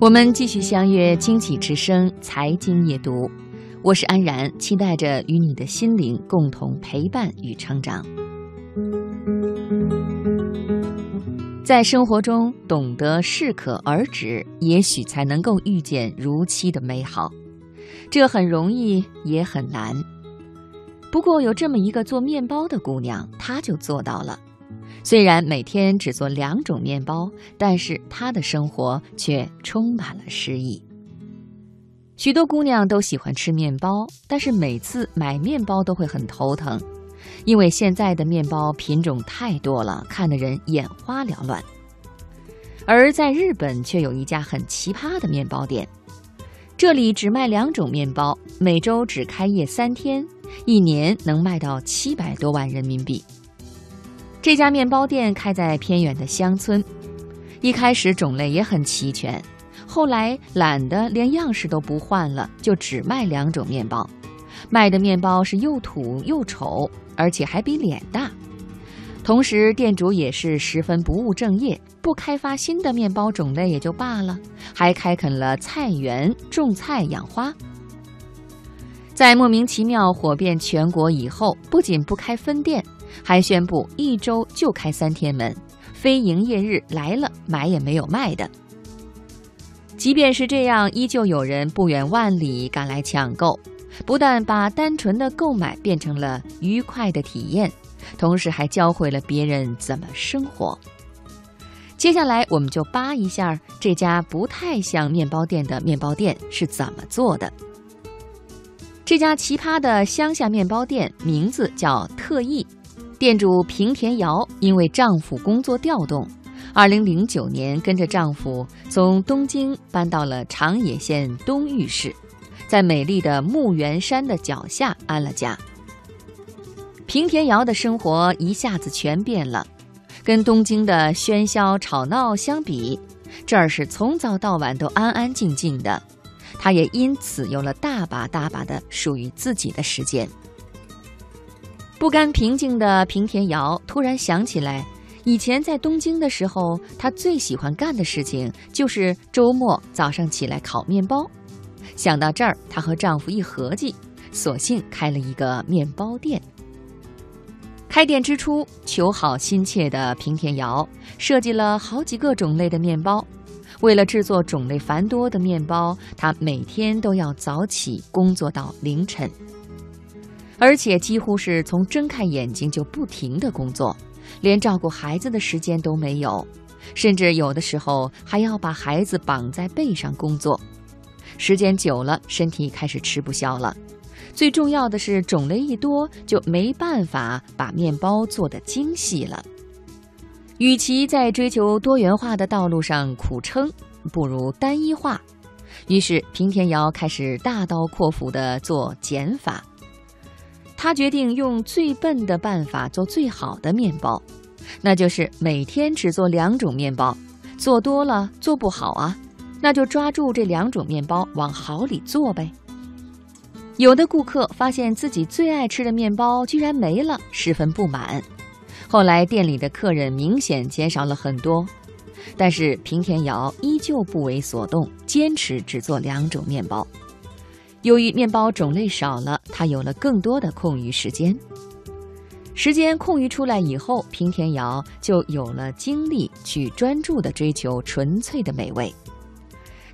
我们继续相约《经济之声》财经夜读，我是安然，期待着与你的心灵共同陪伴与成长。在生活中懂得适可而止，也许才能够遇见如期的美好。这很容易，也很难。不过有这么一个做面包的姑娘，她就做到了。虽然每天只做两种面包，但是她的生活却充满了诗意。许多姑娘都喜欢吃面包，但是每次买面包都会很头疼，因为现在的面包品种太多了，看得人眼花缭乱。而在日本却有一家很奇葩的面包店，这里只卖两种面包，每周只开业三天，一年能卖到七百多万人民币。这家面包店开在偏远的乡村，一开始种类也很齐全，后来懒得连样式都不换了，就只卖两种面包，卖的面包是又土又丑，而且还比脸大。同时，店主也是十分不务正业，不开发新的面包种类也就罢了，还开垦了菜园，种菜养花。在莫名其妙火遍全国以后，不仅不开分店。还宣布一周就开三天门，非营业日来了买也没有卖的。即便是这样，依旧有人不远万里赶来抢购，不但把单纯的购买变成了愉快的体验，同时还教会了别人怎么生活。接下来，我们就扒一下这家不太像面包店的面包店是怎么做的。这家奇葩的乡下面包店名字叫特意。店主平田瑶因为丈夫工作调动，二零零九年跟着丈夫从东京搬到了长野县东御市，在美丽的木原山的脚下安了家。平田瑶的生活一下子全变了，跟东京的喧嚣吵闹相比，这儿是从早到晚都安安静静的，她也因此有了大把大把的属于自己的时间。不甘平静的平田瑶突然想起来，以前在东京的时候，她最喜欢干的事情就是周末早上起来烤面包。想到这儿，她和丈夫一合计，索性开了一个面包店。开店之初，求好心切的平田瑶设计了好几个种类的面包。为了制作种类繁多的面包，她每天都要早起工作到凌晨。而且几乎是从睁开眼睛就不停的工作，连照顾孩子的时间都没有，甚至有的时候还要把孩子绑在背上工作，时间久了，身体开始吃不消了。最重要的是，种类一多就没办法把面包做得精细了。与其在追求多元化的道路上苦撑，不如单一化。于是平田瑶开始大刀阔斧地做减法。他决定用最笨的办法做最好的面包，那就是每天只做两种面包。做多了做不好啊，那就抓住这两种面包往好里做呗。有的顾客发现自己最爱吃的面包居然没了，十分不满。后来店里的客人明显减少了很多，但是平田瑶依旧不为所动，坚持只做两种面包。由于面包种类少了，他有了更多的空余时间。时间空余出来以后，平田瑶就有了精力去专注地追求纯粹的美味。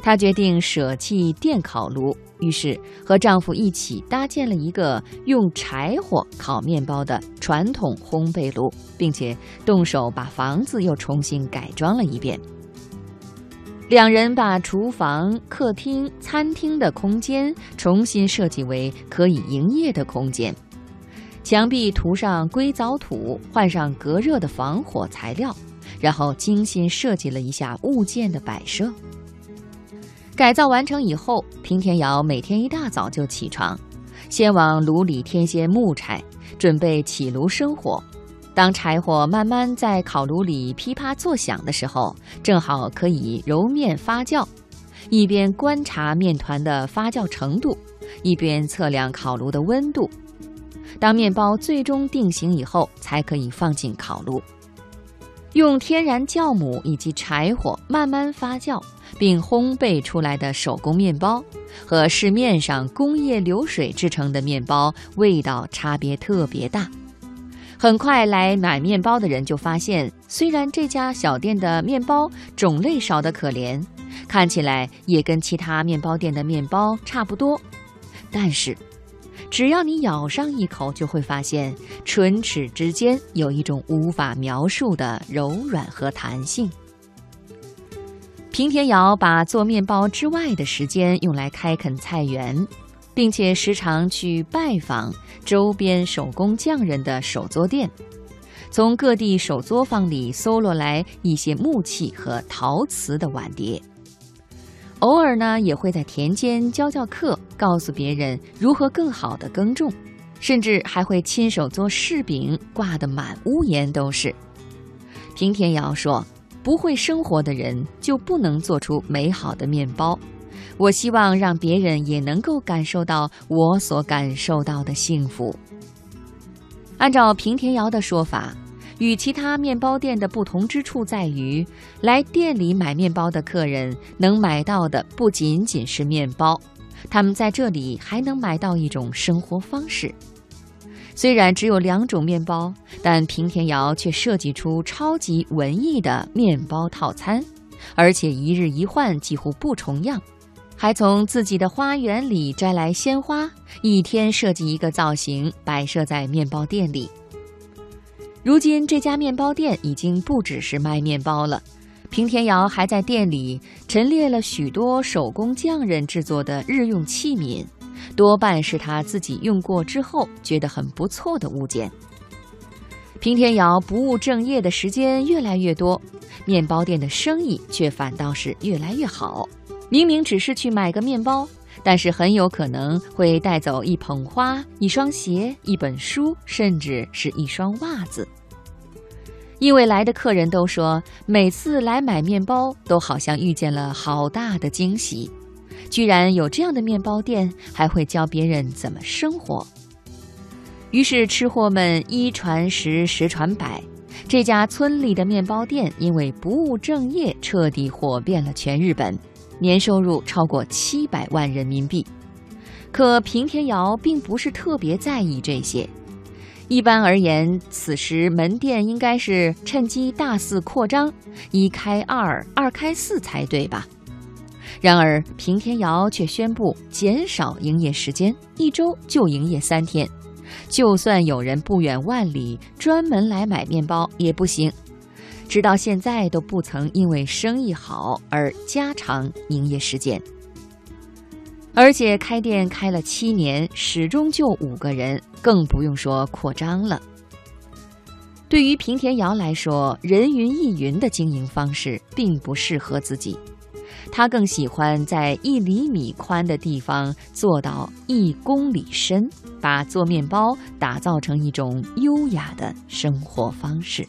她决定舍弃电烤炉，于是和丈夫一起搭建了一个用柴火烤面包的传统烘焙炉，并且动手把房子又重新改装了一遍。两人把厨房、客厅、餐厅的空间重新设计为可以营业的空间，墙壁涂上硅藻土，换上隔热的防火材料，然后精心设计了一下物件的摆设。改造完成以后，平田瑶每天一大早就起床，先往炉里添些木柴，准备起炉生火。当柴火慢慢在烤炉里噼啪作响的时候，正好可以揉面发酵。一边观察面团的发酵程度，一边测量烤炉的温度。当面包最终定型以后，才可以放进烤炉。用天然酵母以及柴火慢慢发酵，并烘焙出来的手工面包，和市面上工业流水制成的面包味道差别特别大。很快来买面包的人就发现，虽然这家小店的面包种类少得可怜，看起来也跟其他面包店的面包差不多，但是，只要你咬上一口，就会发现唇齿之间有一种无法描述的柔软和弹性。平田瑶把做面包之外的时间用来开垦菜园。并且时常去拜访周边手工匠人的手作店，从各地手作坊里搜罗来一些木器和陶瓷的碗碟。偶尔呢，也会在田间教教课，告诉别人如何更好的耕种，甚至还会亲手做柿饼，挂得满屋檐都是。平田瑶说：“不会生活的人就不能做出美好的面包。”我希望让别人也能够感受到我所感受到的幸福。按照平田瑶的说法，与其他面包店的不同之处在于，来店里买面包的客人能买到的不仅仅是面包，他们在这里还能买到一种生活方式。虽然只有两种面包，但平田瑶却设计出超级文艺的面包套餐，而且一日一换，几乎不重样。还从自己的花园里摘来鲜花，一天设计一个造型，摆设在面包店里。如今这家面包店已经不只是卖面包了，平田瑶还在店里陈列了许多手工匠人制作的日用器皿，多半是他自己用过之后觉得很不错的物件。平田瑶不务正业的时间越来越多，面包店的生意却反倒是越来越好。明明只是去买个面包，但是很有可能会带走一捧花、一双鞋、一本书，甚至是一双袜子。因为来的客人都说，每次来买面包都好像遇见了好大的惊喜，居然有这样的面包店，还会教别人怎么生活。于是吃货们一传十，十传百，这家村里的面包店因为不务正业，彻底火遍了全日本。年收入超过七百万人民币，可平田瑶并不是特别在意这些。一般而言，此时门店应该是趁机大肆扩张，一开二，二开四才对吧？然而平田瑶却宣布减少营业时间，一周就营业三天，就算有人不远万里专门来买面包也不行。直到现在都不曾因为生意好而加长营业时间，而且开店开了七年，始终就五个人，更不用说扩张了。对于平田瑶来说，人云亦云的经营方式并不适合自己，他更喜欢在一厘米宽的地方做到一公里深，把做面包打造成一种优雅的生活方式。